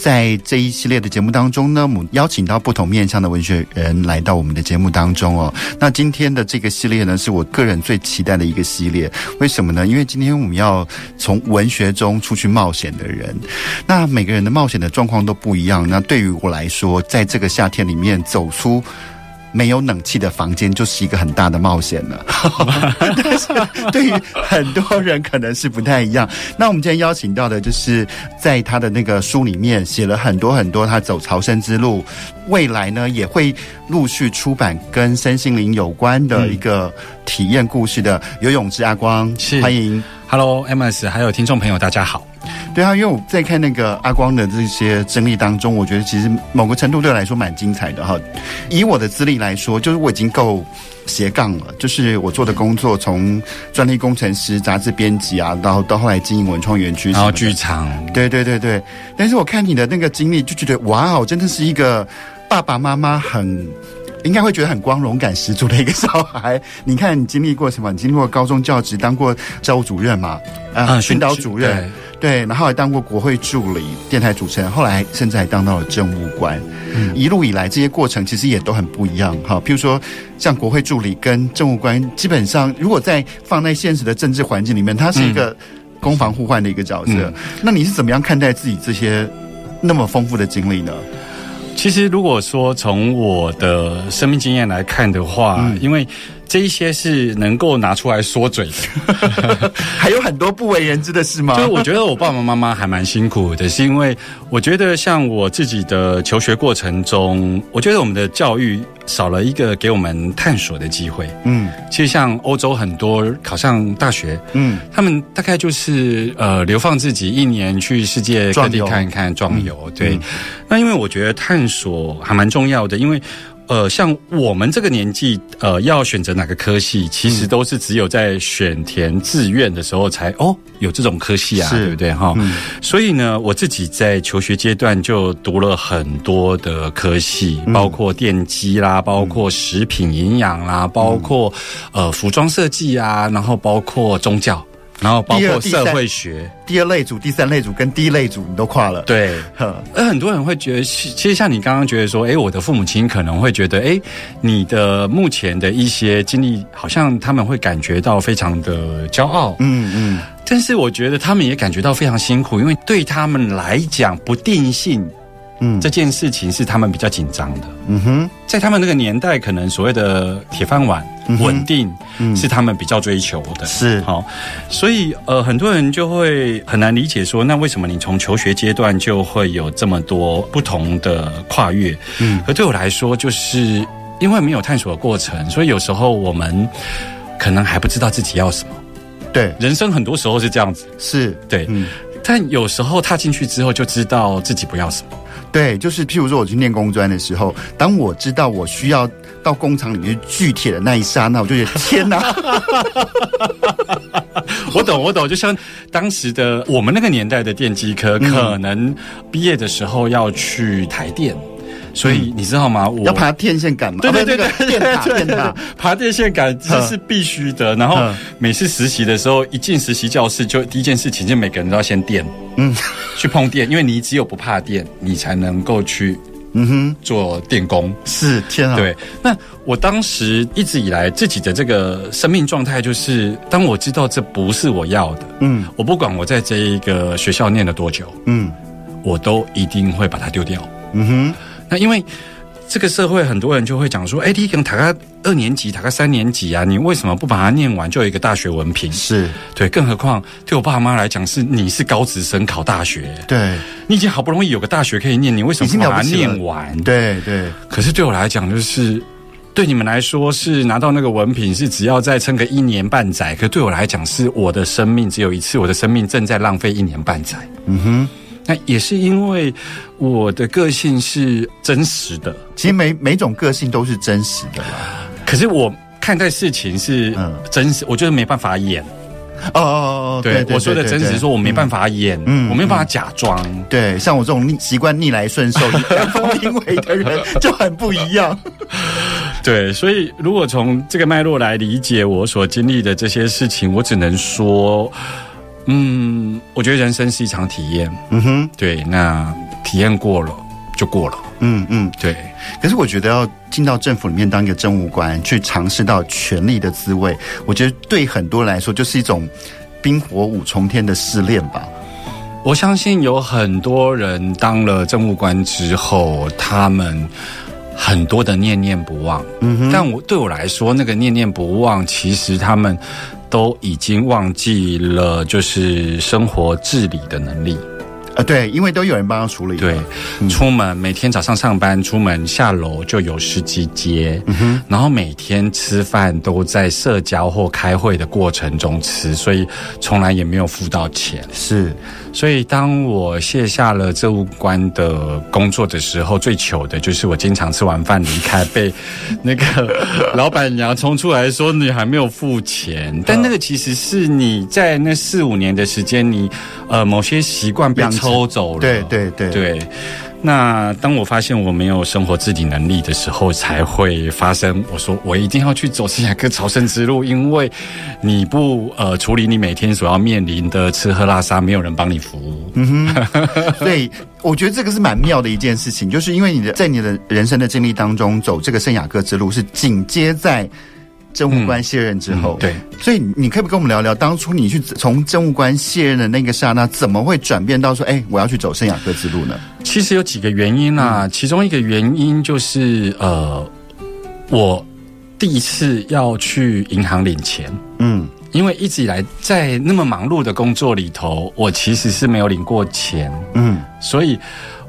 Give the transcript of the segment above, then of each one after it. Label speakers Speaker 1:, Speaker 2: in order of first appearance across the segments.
Speaker 1: 在这一系列的节目当中呢，我们邀请到不同面向的文学人来到我们的节目当中哦。那今天的这个系列呢，是我个人最期待的一个系列。为什么呢？因为今天我们要从文学中出去冒险的人。那每个人的冒险的状况都不一样。那对于我来说，在这个夏天里面走出。没有冷气的房间就是一个很大的冒险了，但是对于很多人可能是不太一样。那我们今天邀请到的，就是在他的那个书里面写了很多很多他走朝圣之路，未来呢也会陆续出版跟身心灵有关的一个体验故事的游泳之阿光，是欢迎
Speaker 2: ，Hello Amos，还有听众朋友，大家好。
Speaker 1: 对啊，因为我在看那个阿光的这些经历当中，我觉得其实某个程度对我来说蛮精彩的哈。以我的资历来说，就是我已经够斜杠了，就是我做的工作从专利工程师、杂志编辑啊，到到后来经营文创园区，
Speaker 2: 然后剧场，
Speaker 1: 对对对对。但是我看你的那个经历，就觉得哇哦，真的是一个爸爸妈妈很应该会觉得很光荣感十足的一个小孩。你看你经历过什么？你经历过高中教职，当过教务主任嘛？啊，训导主任。对，然后还当过国会助理、电台主持人，后来甚至还当到了政务官。嗯，一路以来这些过程其实也都很不一样哈。譬如说，像国会助理跟政务官，基本上如果在放在现实的政治环境里面，他是一个攻防互换的一个角色。嗯，那你是怎么样看待自己这些那么丰富的经历呢？
Speaker 2: 其实，如果说从我的生命经验来看的话，嗯，因为。这一些是能够拿出来说嘴的，
Speaker 1: 还有很多不为人知的事吗？
Speaker 2: 就我觉得我爸爸妈妈还蛮辛苦的，是因为我觉得像我自己的求学过程中，我觉得我们的教育少了一个给我们探索的机会。嗯，其实像欧洲很多考上大学，嗯，他们大概就是呃流放自己一年去世界各地看一看壮游。嗯，对，嗯，那因为我觉得探索还蛮重要的，因为。呃，像我们这个年纪，呃，要选择哪个科系，其实都是只有在选填志愿的时候才哦有这种科系啊，对不对哈？嗯。所以呢，我自己在求学阶段就读了很多的科系，包括电机啦，包括食品营养啦，包括呃服装设计啊，然后包括宗教。然后包括社会学，
Speaker 1: 第二类组、第三类组跟第一类组你都跨了。
Speaker 2: 对，而很多人会觉得，其实像你刚刚觉得说，哎，我的父母亲可能会觉得，哎，你的目前的一些经历，好像他们会感觉到非常的骄傲。嗯嗯。但是我觉得他们也感觉到非常辛苦，因为对他们来讲，不定性。嗯，这件事情是他们比较紧张的。嗯哼，在他们那个年代，可能所谓的铁饭碗、嗯、稳定，嗯是他们比较追求的。是好，所以呃，很多人就会很难理解说，那为什么你从求学阶段就会有这么多不同的跨越？嗯，而对我来说，就是因为没有探索的过程，所以有时候我们可能还不知道自己要什么。
Speaker 1: 对，
Speaker 2: 人生很多时候是这样子。
Speaker 1: 是
Speaker 2: 对，嗯，但有时候踏进去之后，就知道自己不要什么。
Speaker 1: 对，就是譬如说，我去念工专的时候，当我知道我需要到工厂里面锯铁的那一刹那，我就觉得 天哪！
Speaker 2: 我懂，我懂。就像当时的我们那个年代的电机科，嗯、可能毕业的时候要去台电。所以你知道吗？我
Speaker 1: 要爬电线杆嘛？
Speaker 2: 对对对对，
Speaker 1: 电塔电塔，
Speaker 2: 爬电线杆这是必须的。然后每次实习的时候，一进实习教室，就第一件事情，就每个人都要先电，嗯，去碰电，因为你只有不怕电，你才能够去，嗯哼，做电工。
Speaker 1: 是天啊！
Speaker 2: 对，那我当时一直以来自己的这个生命状态，就是当我知道这不是我要的，嗯，我不管我在这一个学校念了多久，嗯，我都一定会把它丢掉，嗯哼。那因为这个社会很多人就会讲说，哎，你可能读个二年级，读个三年级啊，你为什么不把它念完就有一个大学文凭？
Speaker 1: 是
Speaker 2: 对，更何况对我爸妈来讲，是你是高职生考大学，
Speaker 1: 对，
Speaker 2: 你已经好不容易有个大学可以念，你为什么不把它念完？
Speaker 1: 对对。
Speaker 2: 可是对我来讲，就是对你们来说是拿到那个文凭是只要再撑个一年半载，可对我来讲是我的生命只有一次，我的生命正在浪费一年半载。嗯哼。那也是因为我的个性是真实的，
Speaker 1: 其实每每种个性都是真实的啦。
Speaker 2: 可是我看待事情是真实，嗯、我觉得没办法演。
Speaker 1: 哦哦哦，对，
Speaker 2: 我说的真实是说我没办法演，嗯，我没办法假装。
Speaker 1: 对，像我这种习惯逆来顺受、阳奉阴违的人 就很不一样。
Speaker 2: 对，所以如果从这个脉络来理解我所经历的这些事情，我只能说，嗯，我觉得人生是一场体验。嗯哼，对，那体验过了就过了。嗯嗯，对。
Speaker 1: 可是我觉得要进到政府里面当一个政务官，去尝试到权力的滋味，我觉得对很多人来说就是一种冰火五重天的试炼吧。
Speaker 2: 我相信有很多人当了政务官之后，他们很多的念念不忘。嗯哼，但我对我来说，那个念念不忘，其实他们都已经忘记了，就是生活自理的能力。
Speaker 1: 啊，对，因为都有人帮他处理。
Speaker 2: 对，嗯、出门每天早上上班，出门下楼就有司机接，嗯哼，然后每天吃饭都在社交或开会的过程中吃，所以从来也没有付到钱。
Speaker 1: 是。
Speaker 2: 所以，当我卸下了这务官的工作的时候，最糗的就是我经常吃完饭离开，被那个 老板娘冲出来说你还没有付钱。但那个其实是你在那四五年的时间，你呃某些习惯被抽走了。
Speaker 1: 对对对对。
Speaker 2: 那当我发现我没有生活自理能力的时候，才会发生。我说我一定要去走圣雅各朝圣之路，因为你不呃处理你每天所要面临的吃喝拉撒，没有人帮你服务。嗯
Speaker 1: 哼，所以我觉得这个是蛮妙的一件事情，就是因为你的在你的人生的经历当中走这个圣雅各之路，是紧接在。政务官卸任之
Speaker 2: 后，对，
Speaker 1: 所以你可不可以跟我们聊聊，当初你去从政务官卸任的那个刹那，怎么会转变到说，哎，我要去走圣雅各之路呢？
Speaker 2: 其实有几个原因啊，嗯、其中一个原因就是，呃，我第一次要去银行领钱，嗯，因为一直以来在那么忙碌的工作里头，我其实是没有领过钱，嗯，所以。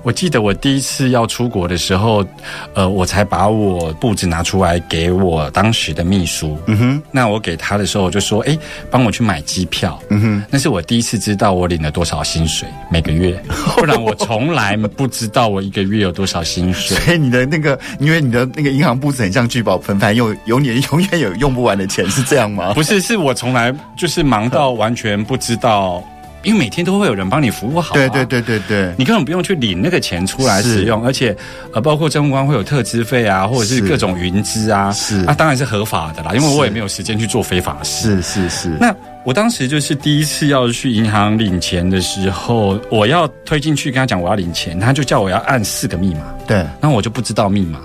Speaker 2: 我记得我第一次要出国的时候，呃，我才把我簿子拿出来给我当时的秘书。嗯哼，那我给他的时候，我就说：“哎，帮我去买机票。”嗯哼，那是我第一次知道我领了多少薪水每个月，不然我从来不知道我一个月有多少薪水。
Speaker 1: 所以你的那个，因为你的那个银行簿子很像聚宝盆，反正有有你 永远有用不完的钱，是这样吗？
Speaker 2: 不是，是我从来就是忙到完全不知道。因为每天都会有人帮你服务好，啊，
Speaker 1: 对对对对对，
Speaker 2: 你根本不用去领那个钱出来使用，而且呃，包括政务官会有特支费啊，或者是各种云资啊，是。啊，当然是合法的啦，因为我也没有时间去做非法事，
Speaker 1: 是是是。
Speaker 2: 那我当时就是第一次要去银行领钱的时候，我要推进去跟他讲我要领钱，他就叫我要按四个密
Speaker 1: 码，
Speaker 2: 对，那我就不知道密码。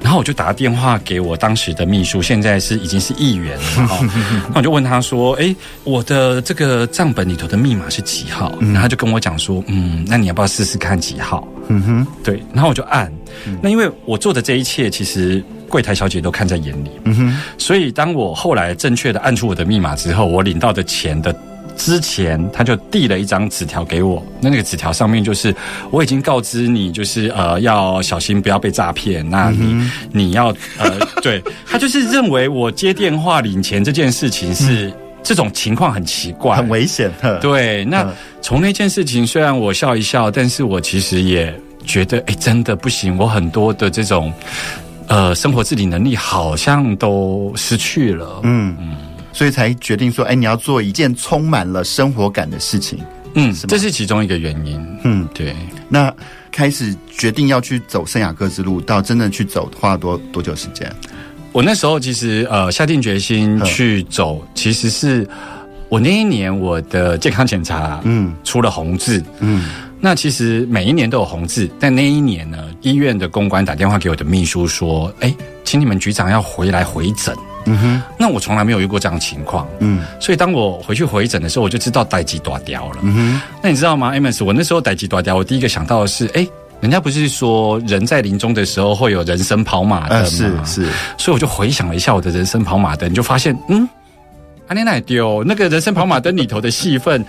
Speaker 2: 然后我就打电话给我当时的秘书，现在是已经是议员了哈。那我就问他说：“哎，我的这个账本里头的密码是几号？”然后他就跟我讲说：“嗯，那你要不要试试看几号？”嗯哼，对。然后我就按。那因为我做的这一切，其实柜台小姐都看在眼里。嗯哼。所以当我后来正确的按出我的密码之后，我领到的钱的。之前他就递了一张纸条给我，那那个纸条上面就是我已经告知你，就是呃要小心不要被诈骗。那你、嗯、你要呃对，他就是认为我接电话领钱这件事情是、嗯、这种情况很奇怪，
Speaker 1: 很危险。
Speaker 2: 对，那从那件事情虽然我笑一笑，但是我其实也觉得哎真的不行，我很多的这种呃生活自理能力好像都失去了。嗯嗯。
Speaker 1: 所以才决定说，哎，你要做一件充满了生活感的事情，
Speaker 2: 嗯，是？这是其中一个原因，嗯，对。
Speaker 1: 那开始决定要去走圣雅各之路，到真的去走，花了多多久时间？
Speaker 2: 我那时候其实呃下定决心去走，其实是我那一年我的健康检查，嗯，出了红字，嗯。那其实每一年都有红字，但那一年呢，医院的公关打电话给我的秘书说，哎，请你们局长要回来回诊。嗯哼，那我从来没有遇过这样的情况，嗯，所以当我回去回诊的时候，我就知道代志大条了。嗯哼，那你知道吗，Amos？我那时候代志大条，我第一个想到的是，哎，人家不是说人在临终的时候会有人生跑马灯吗？呃、是是，所以我就回想了一下我的人生跑马灯，就发现，嗯，阿尼奶丢那个人生跑马灯里头的戏份。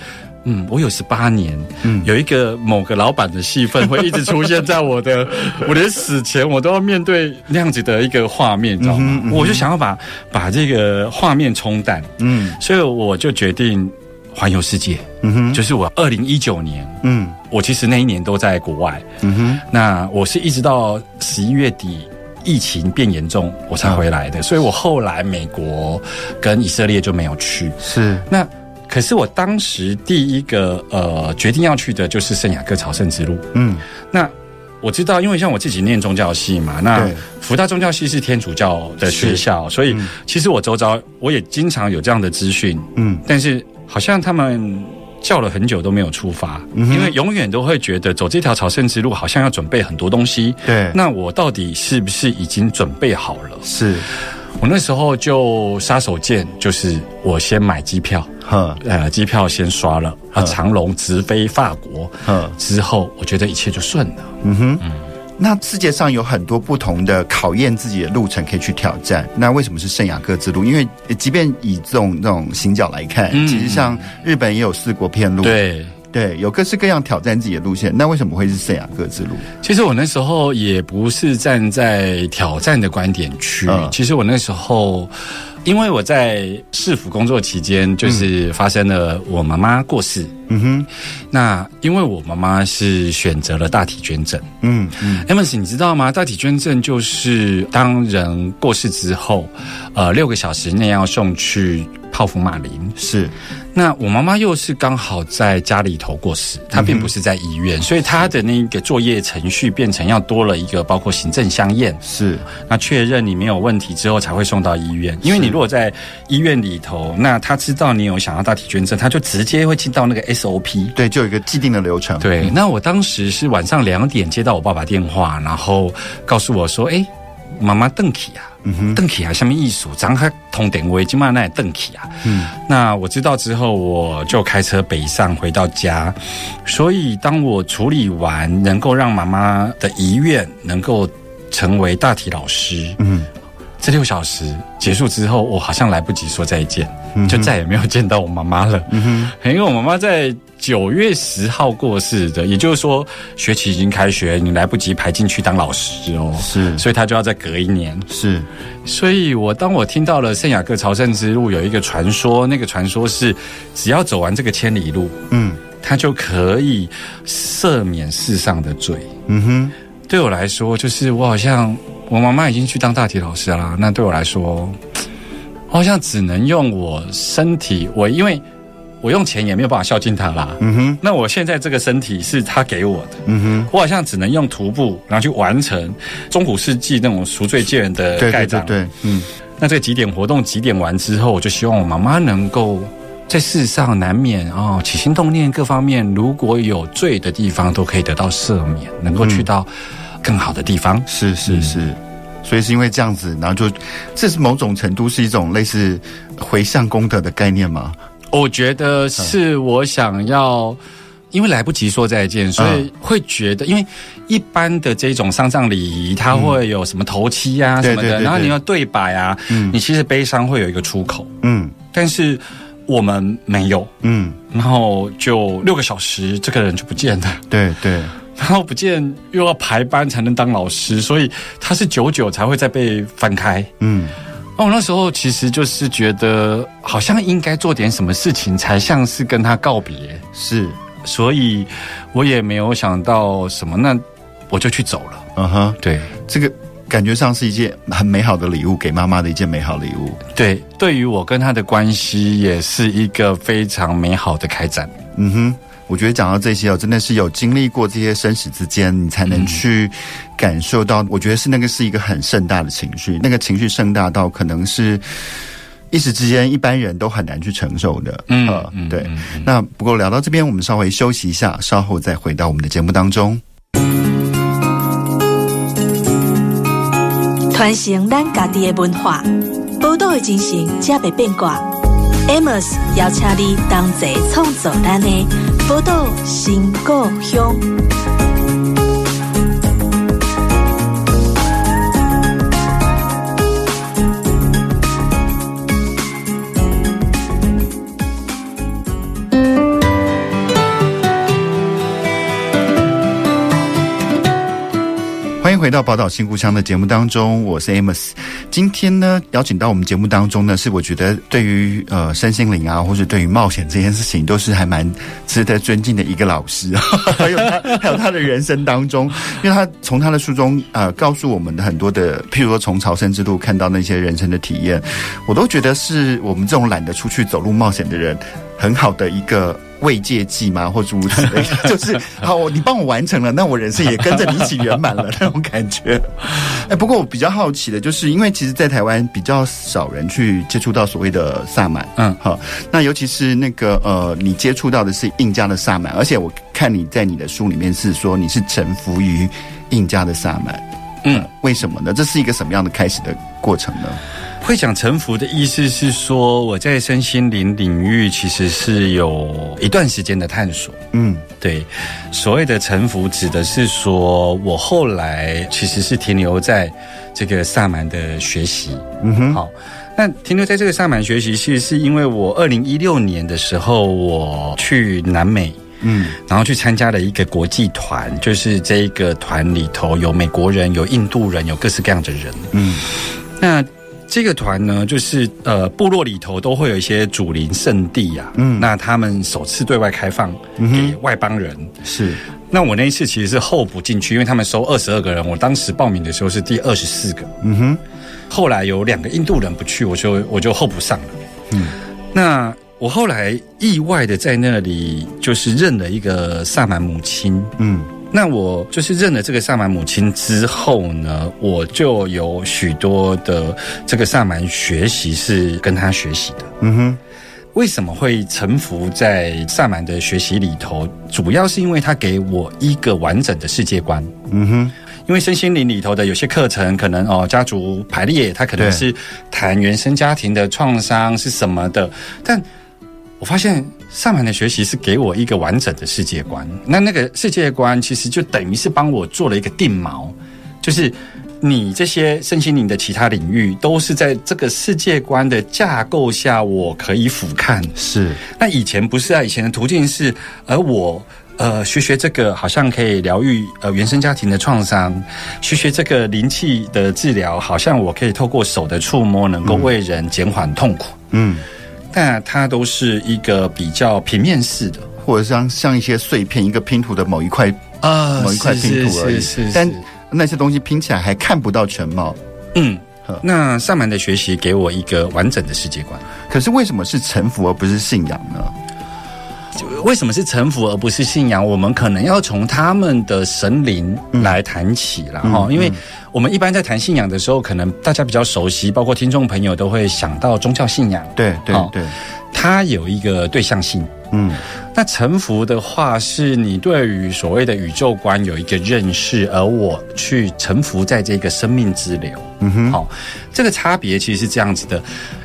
Speaker 2: 嗯，我有十八年，嗯，有一个某个老板的戏份会一直出现在我的，我连死前我都要面对那样子的一个画面，你知道吗？嗯嗯、我就想要把把这个画面冲淡，嗯，所以我就决定环游世界。嗯哼，就是我二零一九年，嗯，我其实那一年都在国外。嗯哼，那我是一直到十一月底疫情变严重，我才回来的。嗯、所以我后来美国跟以色列就没有去。
Speaker 1: 是，
Speaker 2: 那可是我当时第一个呃决定要去的就是圣雅各朝圣之路。嗯，那。我知道，因为像我自己念宗教系嘛，那福大宗教系是天主教的学校，所以其实我周遭我也经常有这样的资讯，嗯，但是好像他们叫了很久都没有出发，嗯，因为永远都会觉得走这条朝圣之路好像要准备很多东西，
Speaker 1: 对，
Speaker 2: 那我到底是不是已经准备好了？
Speaker 1: 是。
Speaker 2: 我那时候就杀手锏，就是我先买机票，呵呃，机票先刷了，啊，长龙直飞法国，呵之后我觉得一切就顺了。嗯哼，嗯，
Speaker 1: 那世界上有很多不同的考验自己的路程可以去挑战，那为什么是圣雅各之路？因为即便以这种这种行脚来看，嗯、其实像日本也有四国遍路，
Speaker 2: 对。
Speaker 1: 对，有各式各样挑战自己的路线，那为什么会是圣雅各之路？
Speaker 2: 其实我那时候也不是站在挑战的观点去，嗯、其实我那时候。因为我在市府工作期间，就是发生了我妈妈过世。嗯哼，那因为我妈妈是选择了大体捐赠。嗯嗯，Amos，你知道吗？大体捐赠就是当人过世之后，呃，六个小时内要送去泡芙马林。
Speaker 1: 是，
Speaker 2: 那我妈妈又是刚好在家里头过世，她并不是在医院，嗯、所以她的那个作业程序变成要多了一个包括行政相验。
Speaker 1: 是，
Speaker 2: 那确认你没有问题之后才会送到医院，因为你。如果在医院里头，那他知道你有想要大体捐赠，他就直接会进到那个 SOP，
Speaker 1: 对，就有一个既定的流程。
Speaker 2: 对，那我当时是晚上两点接到我爸爸电话，然后告诉我说：“哎，妈妈邓启啊，邓启啊，下面艺术，咱还通电话，今晚那邓启啊。”嗯，那我知道之后，我就开车北上回到家。所以，当我处理完，能够让妈妈的遗愿能够成为大体老师，嗯。这六小时结束之后，我好像来不及说再见，嗯、就再也没有见到我妈妈了。嗯哼，因为我妈妈在九月十号过世的，也就是说学期已经开学，你来不及排进去当老师哦。是，所以她就要再隔一年。
Speaker 1: 是，
Speaker 2: 所以我当我听到了圣雅各朝圣之路有一个传说，那个传说是只要走完这个千里路，嗯，他就可以赦免世上的罪。嗯哼，对我来说，就是我好像。我妈妈已经去当大体老师啦，那对我来说，我好像只能用我身体，我因为我用钱也没有办法孝敬她啦。嗯哼，那我现在这个身体是她给我的。嗯哼，我好像只能用徒步，然后去完成中古世纪那种赎罪券的盖章。
Speaker 1: 对，对，对，嗯。
Speaker 2: 那这个集点活动几点完之后，我就希望我妈妈能够在世上难免哦起心动念各方面，如果有罪的地方都可以得到赦免，能够去到。更好的地方。
Speaker 1: 是是是，所以是因为这样子，然后就这是某种程度是一种类似回向功德的概念吗？
Speaker 2: 我觉得是我想要，因为来不及说再见，所以会觉得，因为一般的这种丧葬礼仪，它会有什么头七啊什么的，然后你要对白啊，嗯，你其实悲伤会有一个出口，嗯，但是我们没有，嗯，然后就六个小时，这个人就不见了，
Speaker 1: 对对。
Speaker 2: 然后不见又要排班才能当老师，所以他是久久才会再被翻开。嗯，那我那时候其实就是觉得好像应该做点什么事情，才像是跟他告别。
Speaker 1: 是，
Speaker 2: 所以我也没有想到什么，那我就去走了。嗯哼，对，
Speaker 1: 这个感觉上是一件很美好的礼物，给妈妈的一件美好礼物。
Speaker 2: 对，对于我跟他的关系也是一个非常美好的开展。
Speaker 1: 嗯哼。我觉得讲到这些哦，真的是有经历过这些生死之间，你才能去感受到。我觉得是那个是一个很盛大的情绪，那个情绪盛大到可能是一时之间一般人都很难去承受的。嗯，嗯对。那不过聊到这边，我们稍微休息一下，稍后再回到我们的节目当中。
Speaker 3: 传承咱家己的文化，宝岛的精神，才袂变卦。Amos 邀请你同齐创造咱的宝岛新故乡。
Speaker 1: 欢迎回到《宝岛新故乡》的节目当中，我是 Amos。今天呢，邀请到我们节目当中呢，是我觉得对于呃身心灵啊，或者对于冒险这件事情，都是还蛮值得尊敬的一个老师。还有他，还有他的人生当中，因为他从他的书中呃告诉我们的很多的，譬如说从朝圣之路看到那些人生的体验，我都觉得是我们这种懒得出去走路冒险的人很好的一个。慰藉剂吗？或诸如此类，就是好，你帮我完成了，那我人生也跟着你一起圆满了那种感觉。哎，不过我比较好奇的就是，因为其实，在台湾比较少人去接触到所谓的萨满，嗯，好，那尤其是那个呃，你接触到的是印加的萨满，而且我看你在你的书里面是说你是臣服于印加的萨满，嗯，为什么呢？这是一个什么样的开始的过程呢？
Speaker 2: 会讲臣服的意思是说，我在身心灵领域其实是有一段时间的探索。嗯，对，所谓的臣服指的是说我后来其实是停留在这个萨满的学习。嗯哼，好，那停留在这个萨满学习，其实是因为我二零一六年的时候我去南美，嗯，然后去参加了一个国际团，就是这一个团里头有美国人、有印度人、有各式各样的人。嗯，那。这个团呢，就是呃，部落里头都会有一些祖林圣地呀、啊。嗯，那他们首次对外开放给外邦人。嗯、是，那我那一次其实是候补进去，因为他们收二十二个人，我当时报名的时候是第二十四个。嗯哼，后来有两个印度人不去，我就我就候补上了。嗯，那我后来意外的在那里就是认了一个萨满母亲。嗯。那我就是认了这个萨满母亲之后呢，我就有许多的这个萨满学习是跟他学习的。嗯哼，为什么会臣服在萨满的学习里头？主要是因为他给我一个完整的世界观。嗯哼，因为身心灵里头的有些课程，可能哦家族排列，它可能是谈原生家庭的创伤是什么的，但我发现。萨满的学习是给我一个完整的世界观，那那个世界观其实就等于是帮我做了一个定锚，就是你这些身心灵的其他领域都是在这个世界观的架构下，我可以俯瞰。是，那以前不是啊，以前的途径是，而我呃学学这个好像可以疗愈呃原生家庭的创伤，学学这个灵气的治疗，好像我可以透过手的触摸能够为人减缓痛苦。嗯。但它都是一个比较平面式的，
Speaker 1: 或者像像一些碎片，一个拼图的某一块啊，某一块拼图而已。但那些东西拼起来还看不到全貌。嗯，
Speaker 2: 那萨满的学习给我一个完整的世界观。
Speaker 1: 可是为什么是臣服而不是信仰呢？
Speaker 2: 为什么是臣服而不是信仰？我们可能要从他们的神灵来谈起了哈，嗯、因为我们一般在谈信仰的时候，可能大家比较熟悉，包括听众朋友都会想到宗教信仰。
Speaker 1: 对对对，
Speaker 2: 它有一个对象性。嗯，那臣服的话，是你对于所谓的宇宙观有一个认识，而我去臣服在这个生命之流。嗯哼，好，这个差别其实是这样子的。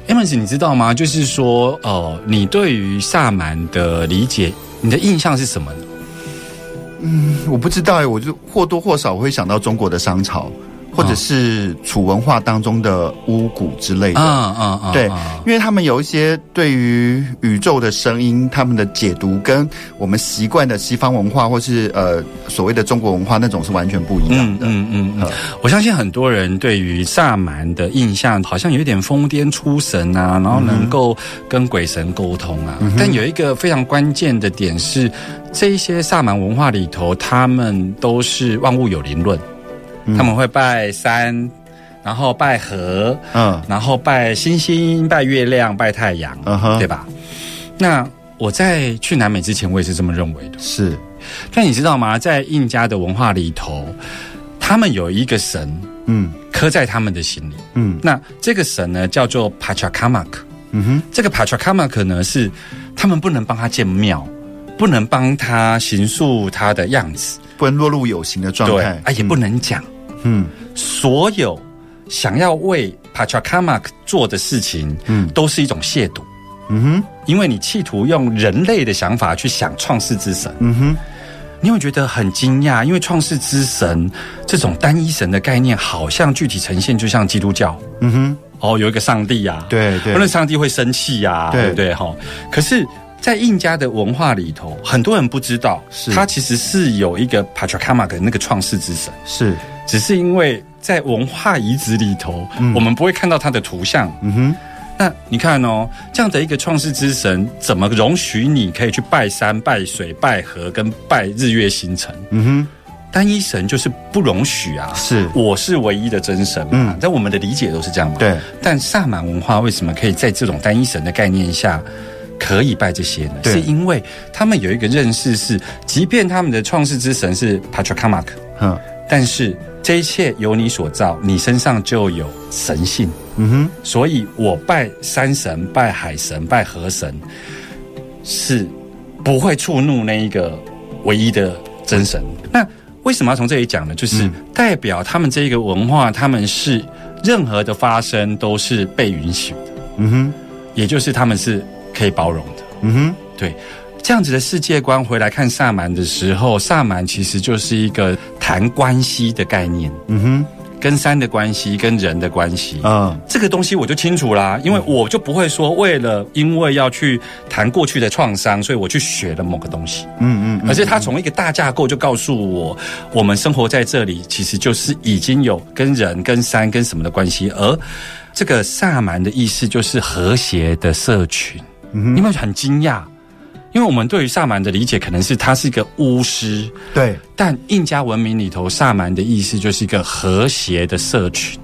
Speaker 2: Amos，你知道吗？就是说，哦、呃，你对于萨满的理解，你的印象是什么呢？
Speaker 1: 嗯，我不知道哎，我就或多或少会想到中国的商朝。或者是楚文化当中的巫蛊之类的，嗯嗯嗯，对，因为他们有一些对于宇宙的声音，他们的解读跟我们习惯的西方文化或是呃所谓的中国文化那种是完全不一样的。嗯嗯嗯，
Speaker 2: 我相信很多人对于萨满的印象好像有一点疯癫出神啊，然后能够跟鬼神沟通啊。但有一个非常关键的点是，这一些萨满文化里头，他们都是万物有灵论。他们会拜山，然后拜河，嗯，然后拜星星、拜月亮、拜太阳，嗯哼，对吧？那我在去南美之前，我也是这么认为的。
Speaker 1: 是，
Speaker 2: 但你知道吗？在印加的文化里头，他们有一个神，嗯，刻在他们的心里，嗯，那这个神呢，叫做 Pachacamac，嗯哼，这个 Pachacamac 呢，是他们不能帮他建庙，不能帮他形塑他的样子，
Speaker 1: 不能落入有形的状态，
Speaker 2: 对，啊，也不能讲。嗯，所有想要为 Pachacamac 做的事情，嗯，都是一种亵渎。嗯哼，因为你企图用人类的想法去想创世之神。嗯哼，你会觉得很惊讶，因为创世之神这种单一神的概念，好像具体呈现就像基督教。嗯哼，哦，有一个上帝呀，
Speaker 1: 对对，
Speaker 2: 那上帝会生气呀，对不对？哈，可是。在印加的文化里头，很多人不知道，是他其实是有一个 Pachacamac 的那个创世之神，
Speaker 1: 是
Speaker 2: 只是因为在文化遗址里头，嗯、我们不会看到它的图像。嗯哼，那你看哦，这样的一个创世之神，怎么容许你可以去拜山、拜水、拜河跟拜日月星辰？嗯哼，单一神就是不容许啊！
Speaker 1: 是，
Speaker 2: 我是唯一的真神嘛。嗯，在我们的理解都是这样嘛。
Speaker 1: 对，
Speaker 2: 但萨满文化为什么可以在这种单一神的概念下？可以拜这些呢？是因为他们有一个认识是，即便他们的创世之神是 Pachacamac，嗯，但是这一切由你所造，你身上就有神性，嗯哼，所以我拜山神、拜海神、拜河神，是不会触怒那一个唯一的真神。那为什么要从这里讲呢？就是代表他们这一个文化，他们是任何的发生都是被允许的，嗯哼，也就是他们是。可以包容的，嗯哼，对，这样子的世界观回来看萨满的时候，萨满其实就是一个谈关系的概念，嗯哼，跟山的关系，跟人的关系，嗯，这个东西我就清楚啦，因为我就不会说为了因为要去谈过去的创伤，所以我去学了某个东西，嗯嗯，而是他从一个大架构就告诉我，我们生活在这里，其实就是已经有跟人、跟山、跟什么的关系，而这个萨满的意思就是和谐的社群。你们很惊讶，因为我们对于萨满的理解可能是他是一个巫师，
Speaker 1: 对。
Speaker 2: 但印加文明里头，萨满的意思就是一个和谐的社群。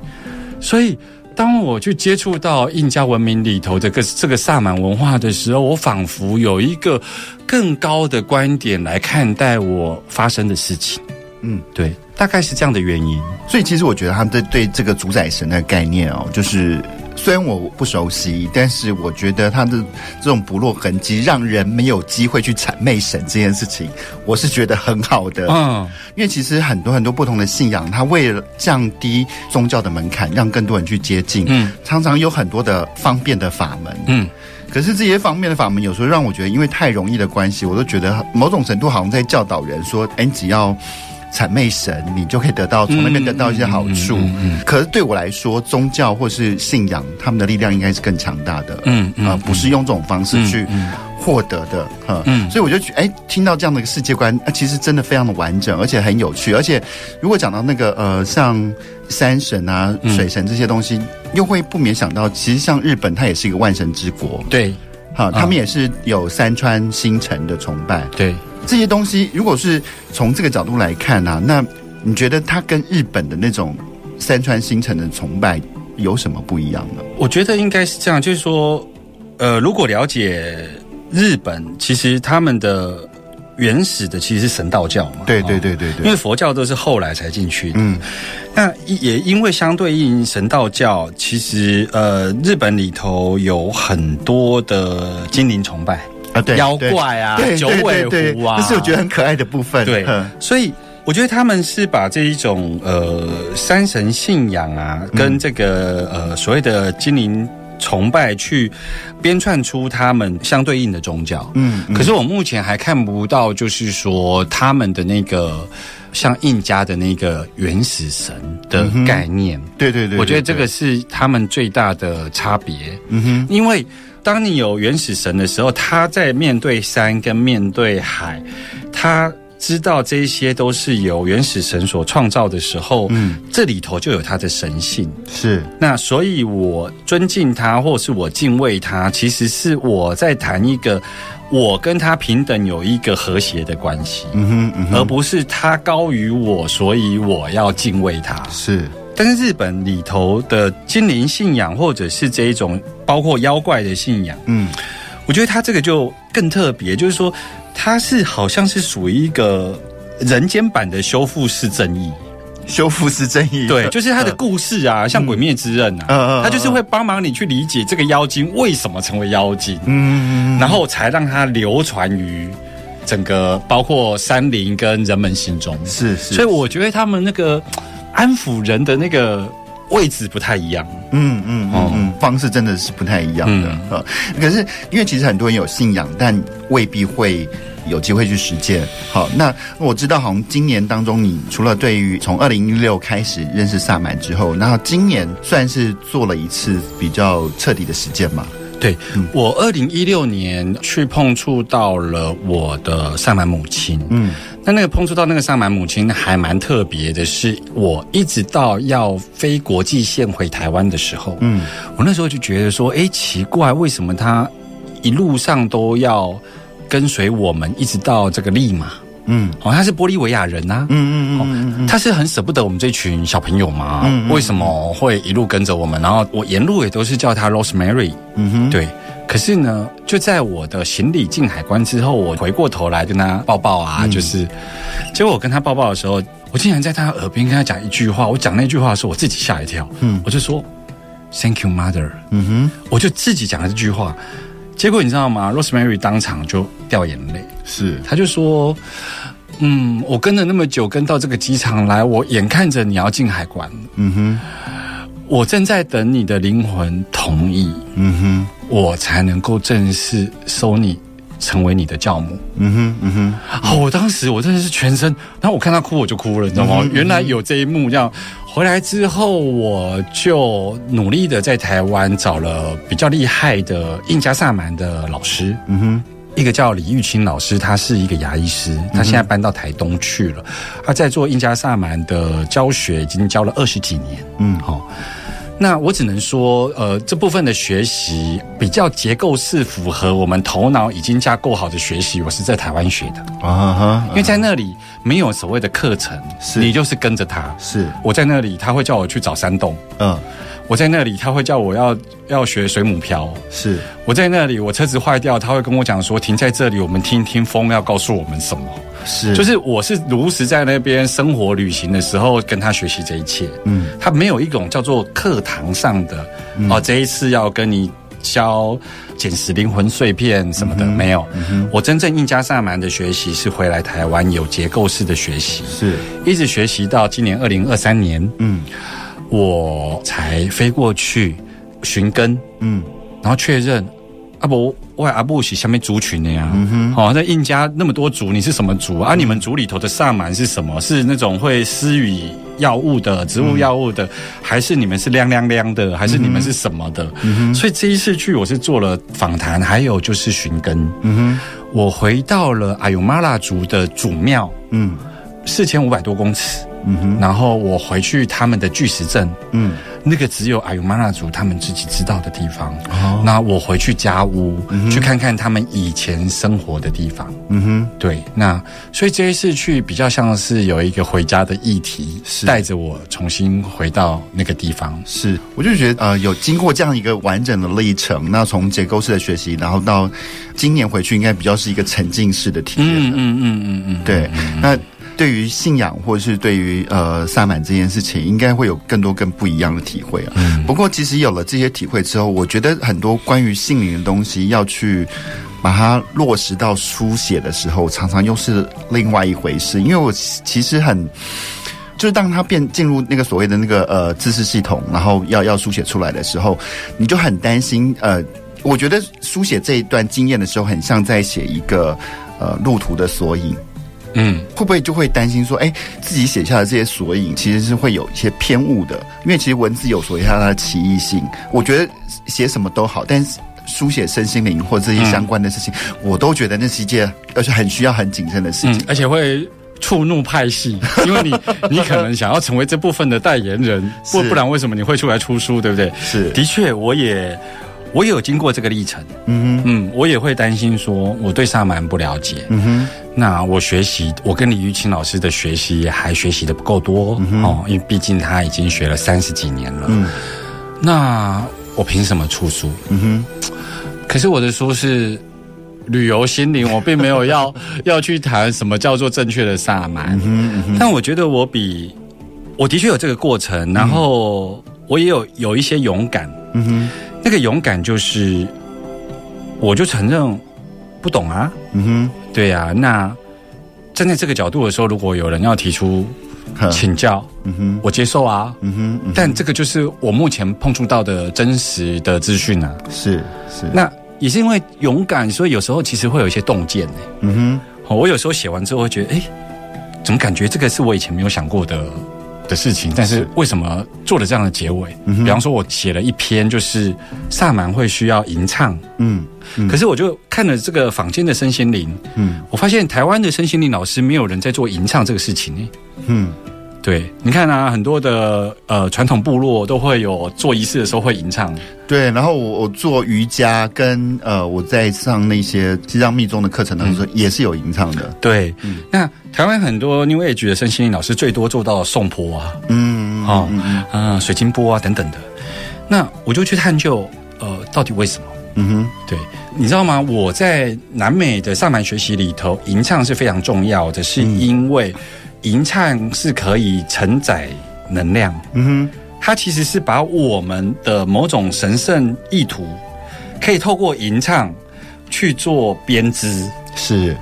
Speaker 2: 所以，当我去接触到印加文明里头这个这个萨满文化的时候，我仿佛有一个更高的观点来看待我发生的事情。嗯，对，大概是这样的原因。
Speaker 1: 所以，其实我觉得他们对对这个主宰神的概念哦，就是。虽然我不熟悉，但是我觉得他的这种不落痕迹，让人没有机会去谄媚神这件事情，我是觉得很好的。嗯，因为其实很多很多不同的信仰，它为了降低宗教的门槛，让更多人去接近，嗯，常常有很多的方便的法门，嗯，可是这些方便的法门，有时候让我觉得，因为太容易的关系，我都觉得某种程度好像在教导人说，哎，你只要。谄媚神，你就可以得到从那边得到一些好处。可是对我来说，宗教或是信仰，他们的力量应该是更强大的。嗯嗯，啊、呃，不是用这种方式去获得的。哈，嗯，所以我就觉得，哎，听到这样的一个世界观，其实真的非常的完整，而且很有趣。而且，如果讲到那个呃，像山神啊、水神这些东西，嗯、又会不免想到，其实像日本，它也是一个万神之国。
Speaker 2: 对，
Speaker 1: 哈，他们也是有山川星辰的崇拜。
Speaker 2: 对。
Speaker 1: 这些东西，如果是从这个角度来看啊，那你觉得它跟日本的那种山川星辰的崇拜有什么不一样呢？
Speaker 2: 我觉得应该是这样，就是说，呃，如果了解日本，其实他们的原始的其实是神道教嘛，
Speaker 1: 对对对对对，
Speaker 2: 因为佛教都是后来才进去的。嗯，那也因为相对应神道教，其实呃，日本里头有很多的精灵崇拜。
Speaker 1: 啊，对，
Speaker 2: 妖怪啊，九尾狐啊，
Speaker 1: 这是我觉得很可爱的部分。
Speaker 2: 对，所以我觉得他们是把这一种呃山神信仰啊，跟这个呃所谓的精灵崇拜去编串出他们相对应的宗教。嗯，可是我目前还看不到，就是说他们的那个像印加的那个原始神的概念。
Speaker 1: 对对对，
Speaker 2: 我觉得这个是他们最大的差别。嗯哼，因为。当你有原始神的时候，他在面对山跟面对海，他知道这些都是由原始神所创造的时候，嗯，这里头就有他的神性。
Speaker 1: 是，
Speaker 2: 那所以我尊敬他，或是我敬畏他，其实是我在谈一个我跟他平等有一个和谐的关系，嗯哼，嗯哼，而不是他高于我，所以我要敬畏他。
Speaker 1: 是。
Speaker 2: 但是日本里头的精灵信仰，或者是这一种包括妖怪的信仰，嗯，我觉得它这个就更特别，就是说它是好像是属于一个人间版的修复式正义，
Speaker 1: 修复式正义，
Speaker 2: 对，就是它的故事啊，呃、像《鬼灭之刃》啊，它就是会帮忙你去理解这个妖精为什么成为妖精，嗯，然后才让它流传于整个包括山林跟人们心中，
Speaker 1: 是是，
Speaker 2: 所以我觉得他们那个。安抚人的那个位置不太一样，
Speaker 1: 嗯嗯嗯嗯，方式真的是不太一样的啊。嗯、可是因为其实很多人有信仰，但未必会有机会去实践。好，那我知道，好像今年当中，你除了对于从二零一六开始认识萨满之后，然后今年算是做了一次比较彻底的实践嘛？
Speaker 2: 对，嗯、我二零一六年去碰触到了我的上满母亲。嗯，那那个碰触到那个上满母亲还蛮特别的，是我一直到要飞国际线回台湾的时候，嗯，我那时候就觉得说，哎，奇怪，为什么他一路上都要跟随我们，一直到这个利马？嗯，哦，他是玻利维亚人呐、啊，嗯嗯嗯嗯，他是很舍不得我们这群小朋友嘛，嗯，嗯，为什么会一路跟着我们？然后我沿路也都是叫他 Rosemary，嗯哼，对。可是呢，就在我的行李进海关之后，我回过头来跟他抱抱啊，嗯、就是，结果我跟他抱抱的时候，我竟然在他耳边跟他讲一句话，我讲那句话的时候，我自己吓一跳，嗯，我就说 Thank you, mother，嗯哼，我就自己讲了这句话。结果你知道吗？Rosemary 当场就掉眼泪，是，他就说：“嗯，我跟了那么久，跟到这个机场来，我眼看着你要进海关，嗯哼，我正在等你的灵魂同意，嗯哼，我才能够正式收你。”成为你的教母，嗯哼，嗯哼，好，我当时我真的是全身，然后我看他哭，我就哭了，你知道吗？嗯、原来有这一幕，这样回来之后，我就努力的在台湾找了比较厉害的印加萨满的老师，嗯哼，一个叫李玉清老师，他是一个牙医师，他现在搬到台东去了，他在做印加萨满的教学，已经教了二十几年，嗯，好。那我只能说，呃，这部分的学习比较结构是符合我们头脑已经架构好的学习，我是在台湾学的。啊哈，因为在那里没有所谓的课程，是。你就是跟着他，是。我在那里他会叫我去找山洞，嗯，我在那里他会叫我要要学水母漂，是。我在那里我车子坏掉，他会跟我讲说停在这里，我们听听风要告诉我们什么。是，就是我是如实在那边生活旅行的时候跟他学习这一切。嗯，他没有一种叫做课堂上的，嗯、哦，这一次要跟你教捡拾灵魂碎片什么的，嗯、没有。嗯、我真正印加萨满的学习是回来台湾有结构式的学习，是。一直学习到今年二零二三年，嗯，我才飞过去寻根，嗯，然后确认。阿伯，喂阿布是下面族群的呀？嗯哼，好，在印加那么多族，你是什么族啊？你们族里头的萨满是什么？是那种会施予药物的植物药物的，还是你们是亮亮亮的？还是你们是什么的？嗯哼，所以这一次去，我是做了访谈，还有就是寻根。嗯哼，我回到了阿尤玛拉族的祖庙，嗯，四千五百多公尺。嗯哼，然后我回去他们的巨石阵，嗯，那个只有阿尤玛纳族他们自己知道的地方。哦，那我回去家屋，嗯，去看看他们以前生活的地方。嗯哼，对，那所以这一次去比较像是有一个回家的议题，是带着我重新回到那个地方。是，我就觉得呃，有经过这样一个完整的历程，那从结构式的学习，然后到今年回去，应该比较是一个沉浸式的体验。嗯嗯嗯嗯嗯，对，那。对于信仰，或者是对于呃萨满这件事情，应该会有更多更不一样的体会啊。嗯。不过，其实有了这些体会之后，我觉得很多关于心灵的东西，要去把它落实到书写的时候，常常又是另外一回事。因为我其实很，就是当它变进入那个所谓的那个呃知识系统，然后要要书写出来的时候，你就很担心。呃，我觉得书写这一段经验的时候，很像在写一个呃路途的索引。嗯，会不会就会担心说，哎，自己写下的这些索引其实是会有一些偏误的？因为其实文字有所谓它的奇异性。我觉得写什么都好，但是书写身心灵或这些相关的事情，嗯、我都觉得那是一件而且很需要很谨慎的事情，嗯、而且会触怒派系，因为你 你可能想要成为这部分的代言人，不不然为什么你会出来出书，对不对？是，的确，我也。我也有经过这个历程，嗯哼，嗯，我也会担心说我对萨满不了解，嗯哼，那我学习，我跟李玉清老师的学习还学习的不够多，嗯，哦，因为毕竟他已经学了三十几年了，嗯，那我凭什么出书？嗯哼，可是我的书是旅游心灵，我并没有要 要去谈什么叫做正确的萨满，但我觉得我比我的确有这个过程，然后我也有有一些勇敢，嗯哼。那个勇敢就是，我就承认不懂啊，嗯哼，对呀、啊。那站在这个角度的时候，如果有人要提出请教，嗯哼，我接受啊，嗯哼，嗯哼。但这个就是我目前碰触到的真实的资讯啊，是是。那也是因为勇敢，所以有时候其实会有一些洞见呢，嗯哼。我有时候写完之后会觉得，哎，怎么感觉这个是我以前没有想过的的事情，但是为什么做了这样的结尾？
Speaker 1: 嗯、
Speaker 2: 比方说，我写了一篇，就是萨满会需要吟唱，
Speaker 1: 嗯，嗯，
Speaker 2: 可是我就看了这个坊间的身心灵，嗯，我发现台湾的身心灵老师没有人在做吟唱这个事情呢，
Speaker 1: 嗯。
Speaker 2: 对，你看啊，很多的呃传统部落都会有做仪式的时候会吟唱。
Speaker 1: 对，然后我我做瑜伽跟呃我在上那些西藏密宗的课程当中也是有吟唱的。
Speaker 2: 对，嗯、那台湾很多 New Age 的身心灵老师最多做到颂钵啊，嗯，哦，嗯、呃，水晶钵啊等等的。那我就去探究，呃，到底为什么？嗯哼，对，你知道吗？我在南美的萨满学习里头，吟唱是非常重要的，是因为。吟唱是可以承载能量，嗯哼，它其实是把我们的某种神圣意图，可以透过吟唱去做编织。
Speaker 1: 是，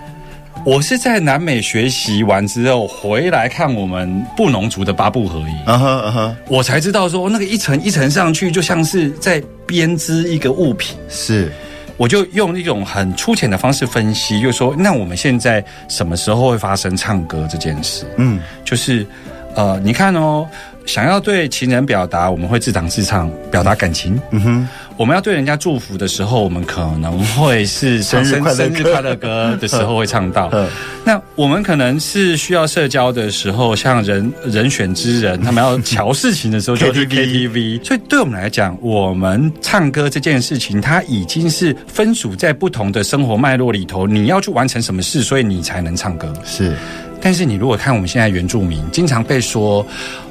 Speaker 2: 我是在南美学习完之后回来看我们布农族的八部合一，嗯哼嗯哼，我才知道说那个一层一层上去，就像是在编织一个物品。
Speaker 1: 是。
Speaker 2: 我就用一种很粗浅的方式分析，就是说，那我们现在什么时候会发生唱歌这件事？嗯，就是，呃，你看哦，想要对情人表达，我们会自弹自唱，表达感情。嗯哼。我们要对人家祝福的时候，我们可能会是生日 生日快乐歌的时候会唱到。那我们可能是需要社交的时候，像人人选之人，他们要乔事情的时候 就去 KTV。所以对我们来讲，我们唱歌这件事情，它已经是分属在不同的生活脉络里头。你要去完成什么事，所以你才能唱歌。
Speaker 1: 是，
Speaker 2: 但是你如果看我们现在原住民，经常被说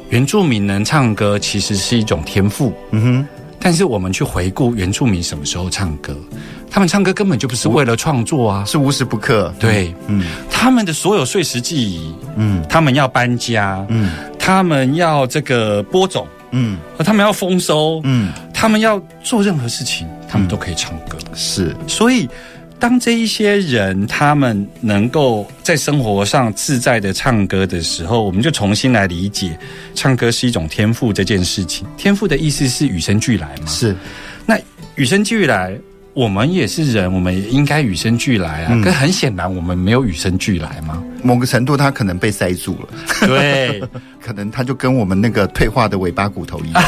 Speaker 2: 原住民能唱歌，其实是一种天赋。嗯哼。但是我们去回顾原住民什么时候唱歌，他们唱歌根本就不是为了创作啊，
Speaker 1: 是无时不刻。
Speaker 2: 对，嗯，他们的所有碎石记忆，嗯，他们要搬家，嗯，他们要这个播种，嗯，他们要丰收，嗯，他们要做任何事情，他们都可以唱歌。
Speaker 1: 是，
Speaker 2: 所以。当这一些人他们能够在生活上自在的唱歌的时候，我们就重新来理解，唱歌是一种天赋这件事情。天赋的意思是与生俱来嘛？
Speaker 1: 是。
Speaker 2: 那与生俱来，我们也是人，我们也应该与生俱来啊。嗯、可很显然，我们没有与生俱来嘛。
Speaker 1: 某个程度，它可能被塞住了。
Speaker 2: 对，
Speaker 1: 可能它就跟我们那个退化的尾巴骨头一样。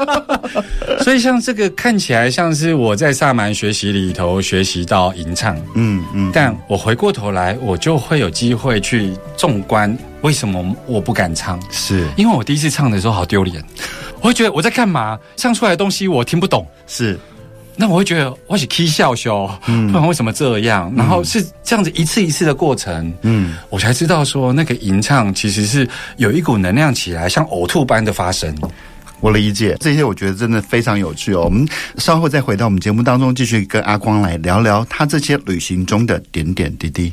Speaker 2: 所以，像这个看起来像是我在萨满学习里头学习到吟唱，嗯嗯，但我回过头来，我就会有机会去纵观为什么我不敢唱，
Speaker 1: 是
Speaker 2: 因为我第一次唱的时候好丢脸，我会觉得我在干嘛，唱出来的东西我听不懂，
Speaker 1: 是。
Speaker 2: 那我会觉得我是 K 笑笑，嗯，不然为什么这样？然后是这样子一次一次的过程，嗯，我才知道说那个吟唱其实是有一股能量起来，像呕吐般的发生。
Speaker 1: 我理解这些，我觉得真的非常有趣哦。我们稍后再回到我们节目当中，继续跟阿光来聊聊他这些旅行中的点点滴滴。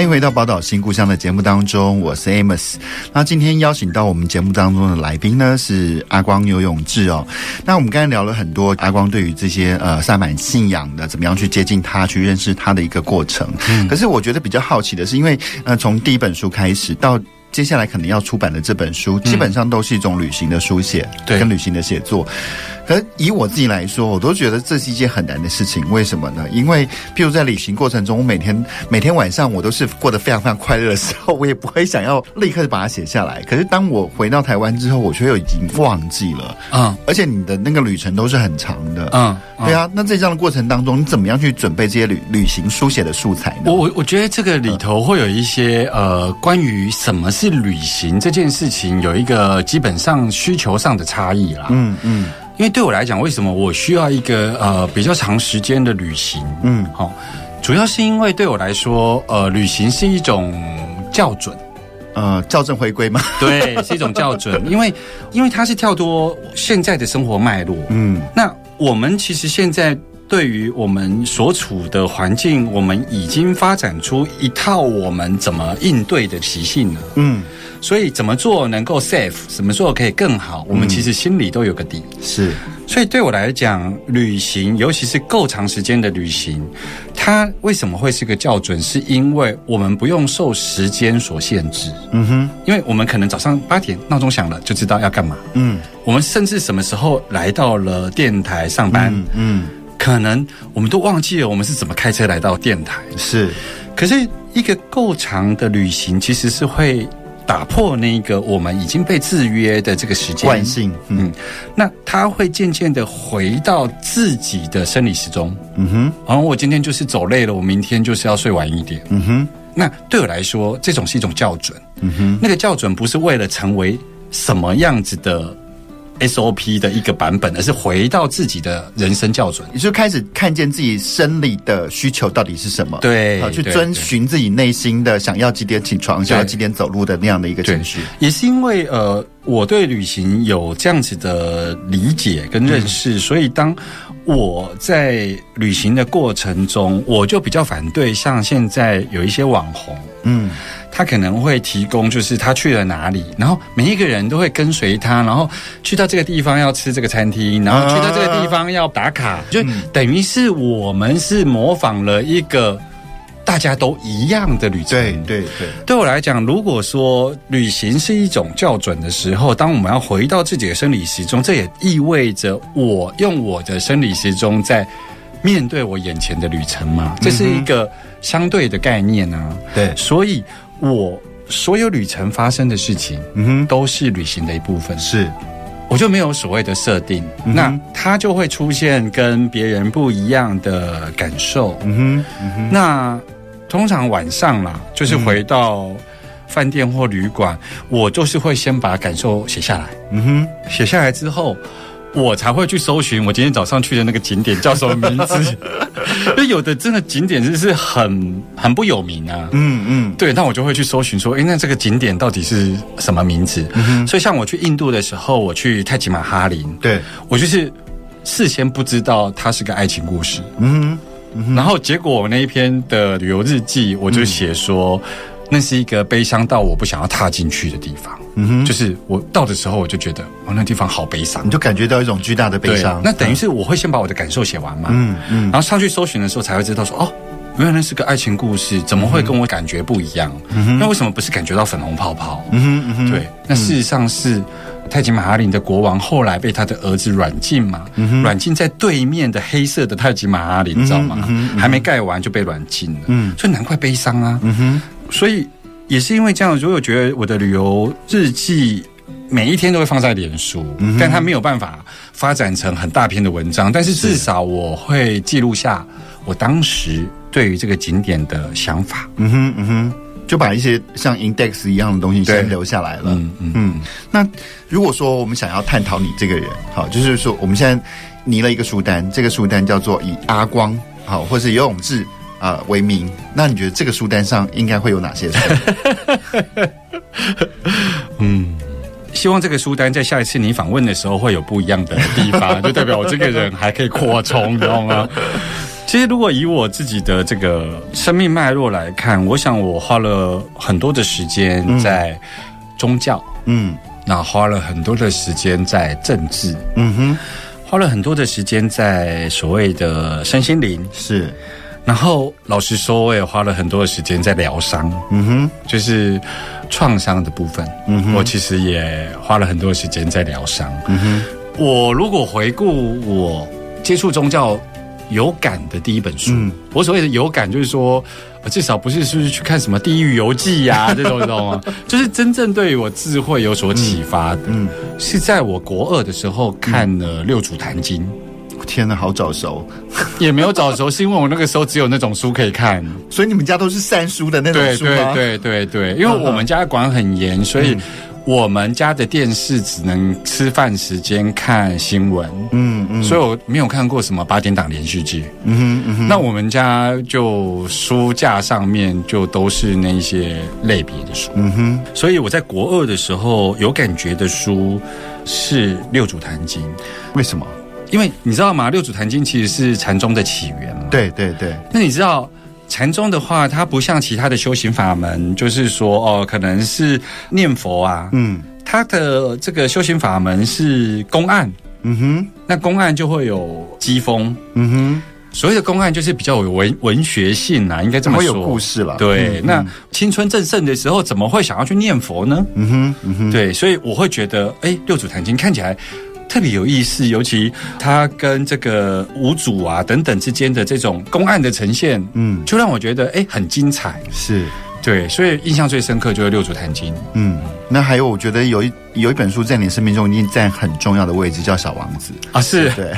Speaker 1: 欢迎回到宝岛新故乡的节目当中，我是 Amos。那今天邀请到我们节目当中的来宾呢，是阿光牛永志哦。那我们刚才聊了很多阿光对于这些呃萨满信仰的，怎么样去接近他，去认识他的一个过程。嗯。可是我觉得比较好奇的是，因为呃从第一本书开始到接下来可能要出版的这本书，基本上都是一种旅行的书写，对，跟旅行的写作。可以我自己来说，我都觉得这是一件很难的事情。为什么呢？因为，譬如在旅行过程中，我每天每天晚上我都是过得非常非常快乐的时候，我也不会想要立刻把它写下来。可是当我回到台湾之后，我却又已经忘记了。嗯，而且你的那个旅程都是很长的。嗯，对啊。那在这样的过程当中，你怎么样去准备这些旅旅行书写的素材呢？
Speaker 2: 我我我觉得这个里头会有一些呃，关于什么是旅行这件事情，有一个基本上需求上的差异啦。嗯嗯。因为对我来讲，为什么我需要一个呃比较长时间的旅行？嗯，好、哦，主要是因为对我来说，呃，旅行是一种校准，
Speaker 1: 呃，校正回归嘛？
Speaker 2: 对，是一种校准，因为因为它是跳脱现在的生活脉络。嗯，那我们其实现在对于我们所处的环境，我们已经发展出一套我们怎么应对的习性了。嗯，所以怎么做能够 safe，怎么做可以更好，我们其实心里都有个底。
Speaker 1: 是，
Speaker 2: 所以对我来讲，旅行，尤其是够长时间的旅行，它为什么会是个校准？是因为我们不用受时间所限制。嗯哼，因为我们可能早上八点闹钟响了就知道要干嘛。嗯，我们甚至什么时候来到了电台上班。嗯。嗯可能我们都忘记了我们是怎么开车来到电台。
Speaker 1: 是，
Speaker 2: 可是一个够长的旅行，其实是会打破那个我们已经被制约的这个时间
Speaker 1: 惯性。嗯，
Speaker 2: 那他会渐渐的回到自己的生理时钟。嗯哼，然后我今天就是走累了，我明天就是要睡晚一点。嗯哼，那对我来说，这种是一种校准。嗯哼，那个校准不是为了成为什么样子的。SOP 的一个版本，而是回到自己的人生校准，
Speaker 1: 你就开始看见自己生理的需求到底是什么，
Speaker 2: 对，
Speaker 1: 去遵循自己内心的想要几点起床，想要几点走路的那样的一个程序。
Speaker 2: 也是因为呃，我对旅行有这样子的理解跟认识，嗯、所以当我在旅行的过程中，我就比较反对像现在有一些网红，嗯。他可能会提供，就是他去了哪里，然后每一个人都会跟随他，然后去到这个地方要吃这个餐厅，然后去到这个地方要打卡，就等于是我们是模仿了一个大家都一样的旅程。
Speaker 1: 对对对，
Speaker 2: 对我来讲，如果说旅行是一种校准的时候，当我们要回到自己的生理时钟，这也意味着我用我的生理时钟在面对我眼前的旅程嘛，这是一个相对的概念啊。
Speaker 1: 对，
Speaker 2: 所以。我所有旅程发生的事情，嗯哼，都是旅行的一部分。
Speaker 1: 是，
Speaker 2: 我就没有所谓的设定，嗯、那它就会出现跟别人不一样的感受。嗯哼，嗯哼，那通常晚上啦，就是回到饭店或旅馆，嗯、我就是会先把感受写下来。嗯哼，写下来之后。我才会去搜寻我今天早上去的那个景点叫什么名字，因为有的真的景点就是很很不有名啊。嗯嗯，对，那我就会去搜寻说，哎，那这个景点到底是什么名字？嗯。所以像我去印度的时候，我去泰姬玛哈林，
Speaker 1: 对，
Speaker 2: 我就是事先不知道它是个爱情故事。嗯哼，然后结果我那一篇的旅游日记，我就写说。嗯那是一个悲伤到我不想要踏进去的地方，嗯哼，就是我到的时候，我就觉得哦，那地方好悲伤，
Speaker 1: 你就感觉到一种巨大的悲伤。
Speaker 2: 那等于是我会先把我的感受写完嘛，嗯嗯，然后上去搜寻的时候才会知道说哦，原来那是个爱情故事，怎么会跟我感觉不一样？嗯，那为什么不是感觉到粉红泡泡？嗯哼嗯哼，对，那事实上是泰姬玛哈林的国王后来被他的儿子软禁嘛，软禁在对面的黑色的泰姬玛哈林，你知道吗？还没盖完就被软禁了，嗯，所以难怪悲伤啊，嗯哼。所以也是因为这样，所以我觉得我的旅游日记每一天都会放在脸书，嗯、但它没有办法发展成很大篇的文章。但是至少我会记录下我当时对于这个景点的想法。嗯哼嗯
Speaker 1: 哼，就把一些像 index 一样的东西先留下来了。嗯嗯嗯。那如果说我们想要探讨你这个人，好，就是说我们现在拟了一个书单，这个书单叫做以阿光好，或是游泳志。啊，为名，那你觉得这个书单上应该会有哪些书？
Speaker 2: 嗯，希望这个书单在下一次你访问的时候会有不一样的地方，就代表我这个人还可以扩充，你知道吗？其实，如果以我自己的这个生命脉络来看，我想我花了很多的时间在宗教，嗯，那花了很多的时间在政治，嗯哼，花了很多的时间在所谓的身心灵，
Speaker 1: 是。
Speaker 2: 然后，老实说，我也花了很多的时间在疗伤，嗯哼，就是创伤的部分，嗯哼，我其实也花了很多的时间在疗伤，嗯哼。我如果回顾我接触宗教有感的第一本书，嗯、我所谓的有感，就是说，至少不是是不是去看什么《地狱游记》呀 这种，你知道吗？就是真正对于我智慧有所启发的，嗯，嗯是在我国二的时候看了《六祖坛经》。
Speaker 1: 天呐，好早熟，
Speaker 2: 也没有早熟，是因为我那个时候只有那种书可以看，
Speaker 1: 所以你们家都是善书的那种书吗？
Speaker 2: 对对对对对，因为我们家管很严，所以我们家的电视只能吃饭时间看新闻，嗯嗯，所以我没有看过什么八点档连续剧，嗯哼嗯哼，那我们家就书架上面就都是那些类别的书，嗯哼，所以我在国二的时候有感觉的书是《六祖坛经》，
Speaker 1: 为什么？
Speaker 2: 因为你知道吗？六祖坛经其实是禅宗的起源嘛。
Speaker 1: 对对对。
Speaker 2: 那你知道禅宗的话，它不像其他的修行法门，就是说哦，可能是念佛啊，嗯，它的这个修行法门是公案，嗯哼，那公案就会有机锋，嗯哼。所谓的公案就是比较有文文学性啊，应该这么说。
Speaker 1: 有故事了。
Speaker 2: 对，嗯、那青春正盛的时候，怎么会想要去念佛呢？嗯哼，嗯哼。对，所以我会觉得，哎，六祖坛经看起来特别有意思，尤其他跟这个五祖啊等等之间的这种公案的呈现，嗯，就让我觉得，哎，很精彩。
Speaker 1: 是，
Speaker 2: 对，所以印象最深刻就是六祖坛经。
Speaker 1: 嗯，那还有，我觉得有一有一本书在你生命中已经占很重要的位置，叫《小王子》
Speaker 2: 啊，是
Speaker 1: 对，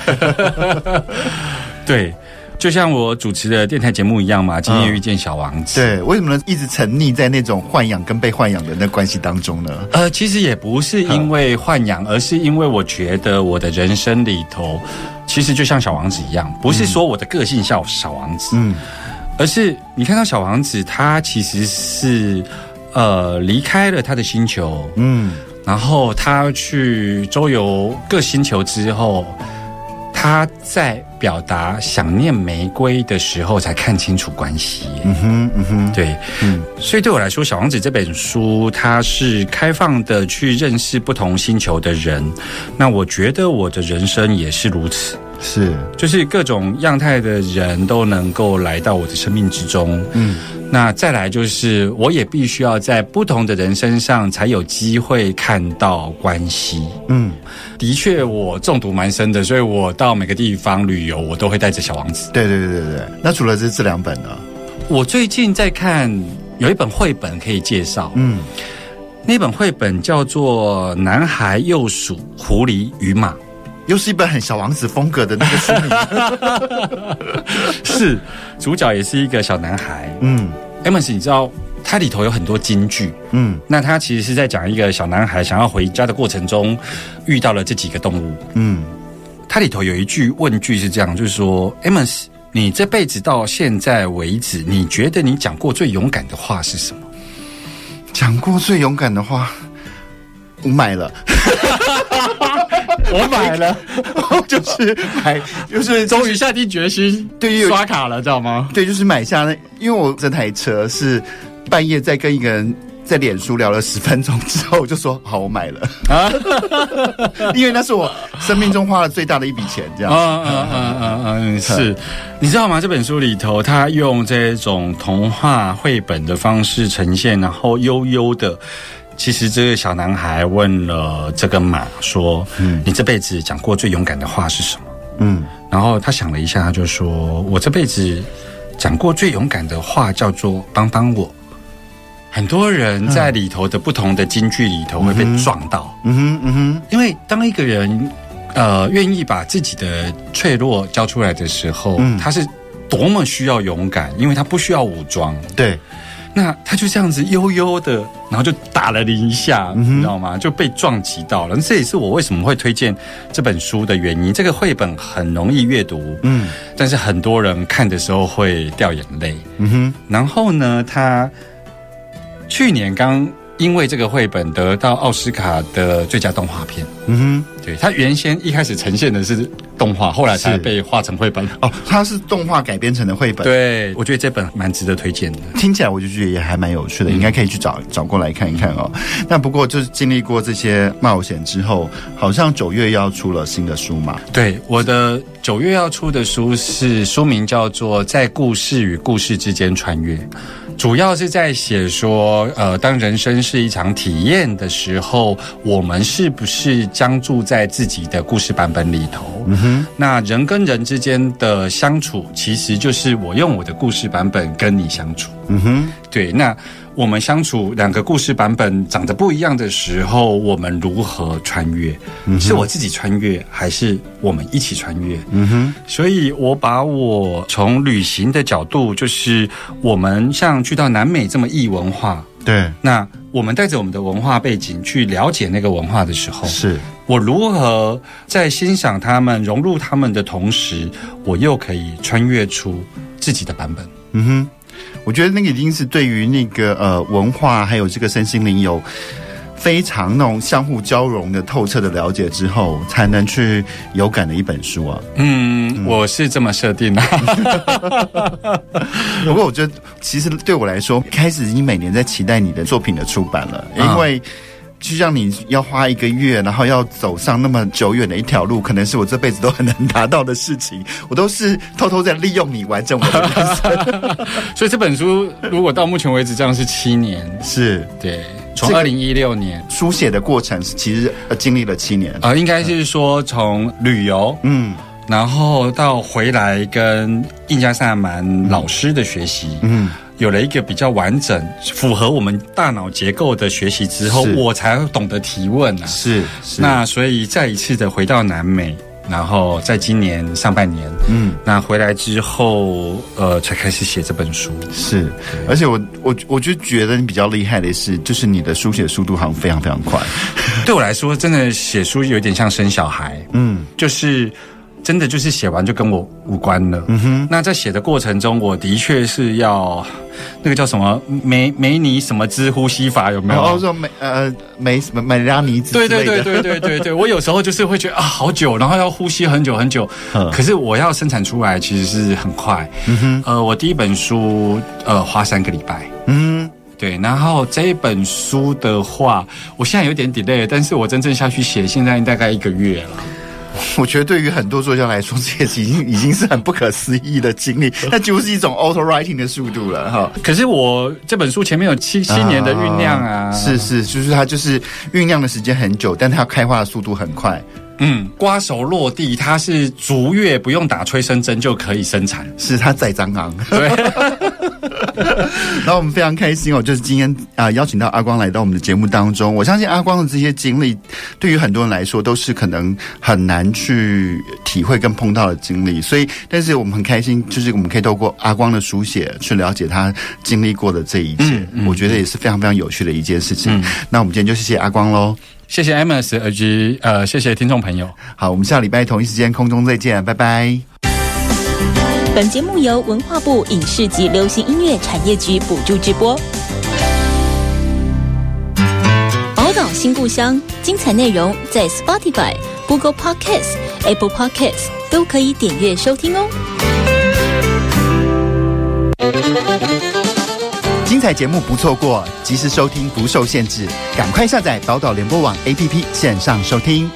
Speaker 2: 对。就像我主持的电台节目一样嘛，今天遇见小王子。
Speaker 1: 对，为什么呢？一直沉溺在那种豢养跟被豢养的那关系当中呢？
Speaker 2: 呃，其实也不是因为豢养，而是因为我觉得我的人生里头，其实就像小王子一样，不是说我的个性像小王子，嗯，而是你看到小王子，他其实是呃离开了他的星球，嗯，然后他去周游各星球之后。他在表达想念玫瑰的时候，才看清楚关系。嗯哼，嗯哼，对，嗯，所以对我来说，《小王子》这本书，它是开放的去认识不同星球的人。那我觉得我的人生也是如此。
Speaker 1: 是，
Speaker 2: 就是各种样态的人都能够来到我的生命之中。嗯，那再来就是，我也必须要在不同的人身上才有机会看到关系。嗯，的确，我中毒蛮深的，所以我到每个地方旅游，我都会带着小王子。
Speaker 1: 对对对对对。那除了这这两本呢？
Speaker 2: 我最近在看有一本绘本可以介绍。嗯，那本绘本叫做《男孩、幼鼠、狐狸与马》。
Speaker 1: 又 是一本很小王子风格的那个书名，
Speaker 2: 是主角也是一个小男孩。嗯，Amos，你知道它里头有很多金句。嗯，那他其实是在讲一个小男孩想要回家的过程中遇到了这几个动物。嗯，它里头有一句问句是这样，就是说，Amos，你这辈子到现在为止，你觉得你讲过最勇敢的话是什么？
Speaker 1: 讲过最勇敢的话，我买了。
Speaker 2: 我买了，
Speaker 1: 就是买，就是
Speaker 2: 终于下定决心，对于刷卡了，知道吗？
Speaker 1: 对，就是买下那，因为我这台车是半夜在跟一个人在脸书聊了十分钟之后，我就说好，我买了啊，因为那是我生命中花了最大的一笔钱，这样子。嗯嗯嗯
Speaker 2: 嗯嗯，是，你知道吗？这本书里头，他用这种童话绘本的方式呈现，然后悠悠的。其实这个小男孩问了这个马说：“嗯，你这辈子讲过最勇敢的话是什么？”嗯，然后他想了一下，他就说：“我这辈子讲过最勇敢的话叫做帮帮我。”很多人在里头的不同的金句里头会被撞到。嗯哼，嗯哼，因为当一个人呃愿意把自己的脆弱交出来的时候，嗯，他是多么需要勇敢，因为他不需要武装。
Speaker 1: 对。
Speaker 2: 那他就这样子悠悠的，然后就打了你一下，嗯、你知道吗？就被撞击到了。这也是我为什么会推荐这本书的原因。这个绘本很容易阅读，嗯，但是很多人看的时候会掉眼泪。嗯哼。然后呢，他去年刚因为这个绘本得到奥斯卡的最佳动画片。嗯哼。对，它原先一开始呈现的是。动画后来才被画成绘本
Speaker 1: 哦，它是动画改编成的绘本。
Speaker 2: 对，我觉得这本蛮值得推荐的，
Speaker 1: 听起来我就觉得也还蛮有趣的，嗯、应该可以去找找过来看一看哦。那不过就是经历过这些冒险之后，好像九月要出了新的书嘛？
Speaker 2: 对，我的九月要出的书是书名叫做《在故事与故事之间穿越》。主要是在写说，呃，当人生是一场体验的时候，我们是不是将住在自己的故事版本里头？嗯哼。那人跟人之间的相处，其实就是我用我的故事版本跟你相处。嗯哼。对，那。我们相处两个故事版本长得不一样的时候，我们如何穿越？嗯、是我自己穿越，还是我们一起穿越？嗯哼。所以我把我从旅行的角度，就是我们像去到南美这么异文化，
Speaker 1: 对。
Speaker 2: 那我们带着我们的文化背景去了解那个文化的时候，
Speaker 1: 是
Speaker 2: 我如何在欣赏他们、融入他们的同时，我又可以穿越出自己的版本。嗯哼。
Speaker 1: 我觉得那个已经是对于那个呃文化还有这个身心灵有非常那种相互交融的透彻的了解之后，才能去有感的一本书啊。
Speaker 2: 嗯，嗯我是这么设定的。
Speaker 1: 不过我觉得，其实对我来说，开始已经每年在期待你的作品的出版了，因为。就像你要花一个月，然后要走上那么久远的一条路，可能是我这辈子都很难达到的事情。我都是偷偷在利用你完整我的人生。
Speaker 2: 所以这本书如果到目前为止这样是七年，
Speaker 1: 是
Speaker 2: 对，从二零一六年
Speaker 1: 书写的过程，其实经历了七年
Speaker 2: 啊、呃，应该是说从旅游，嗯，然后到回来跟印加萨满老师的学习，嗯。有了一个比较完整、符合我们大脑结构的学习之后，我才懂得提问啊。
Speaker 1: 是，是。
Speaker 2: 那所以再一次的回到南美，然后在今年上半年，嗯，那回来之后，呃，才开始写这本书。
Speaker 1: 是，而且我我我就觉得你比较厉害的是，就是你的书写速度好像非常非常快。
Speaker 2: 对我来说，真的写书有点像生小孩。嗯，就是。真的就是写完就跟我无关了。嗯哼，那在写的过程中，我的确是要那个叫什么梅梅尼什么之呼吸法有没有？
Speaker 1: 然后说梅呃梅什么梅拉尼兹。
Speaker 2: 对对对对对对对，我有时候就是会觉得啊好久，然后要呼吸很久很久。嗯，可是我要生产出来其实是很快。嗯哼，呃，我第一本书呃花三个礼拜。嗯，对，然后这一本书的话，我现在有点 delay，但是我真正下去写，现在大概一个月了。
Speaker 1: 我觉得对于很多作家来说，这也是已经已经是很不可思议的经历，那就是一种 auto writing 的速度了哈。
Speaker 2: 可是我这本书前面有七七年的酝酿啊，
Speaker 1: 是是，就是它就是酝酿的时间很久，但它开花的速度很快。
Speaker 2: 嗯，瓜熟落地，它是逐月不用打催生针就可以生产，
Speaker 1: 是它在张昂。
Speaker 2: 对，
Speaker 1: 然后我们非常开心哦，就是今天啊、呃、邀请到阿光来到我们的节目当中。我相信阿光的这些经历，对于很多人来说都是可能很难去体会跟碰到的经历。所以，但是我们很开心，就是我们可以透过阿光的书写去了解他经历过的这一切。嗯嗯、我觉得也是非常非常有趣的一件事情。嗯、那我们今天就谢谢阿光喽。
Speaker 2: 谢谢 Amos 以及呃，谢谢听众朋友。
Speaker 1: 好，我们下礼拜同一时间空中再见，拜拜。
Speaker 3: 本节目由文化部影视及流行音乐产业局补助直播。宝岛新故乡，精彩内容在 Spotify、Google Podcasts、Apple Podcasts 都可以点阅收听哦。
Speaker 1: 精彩节目不错过，及时收听不受限制，赶快下载宝岛联播网 APP 线上收听。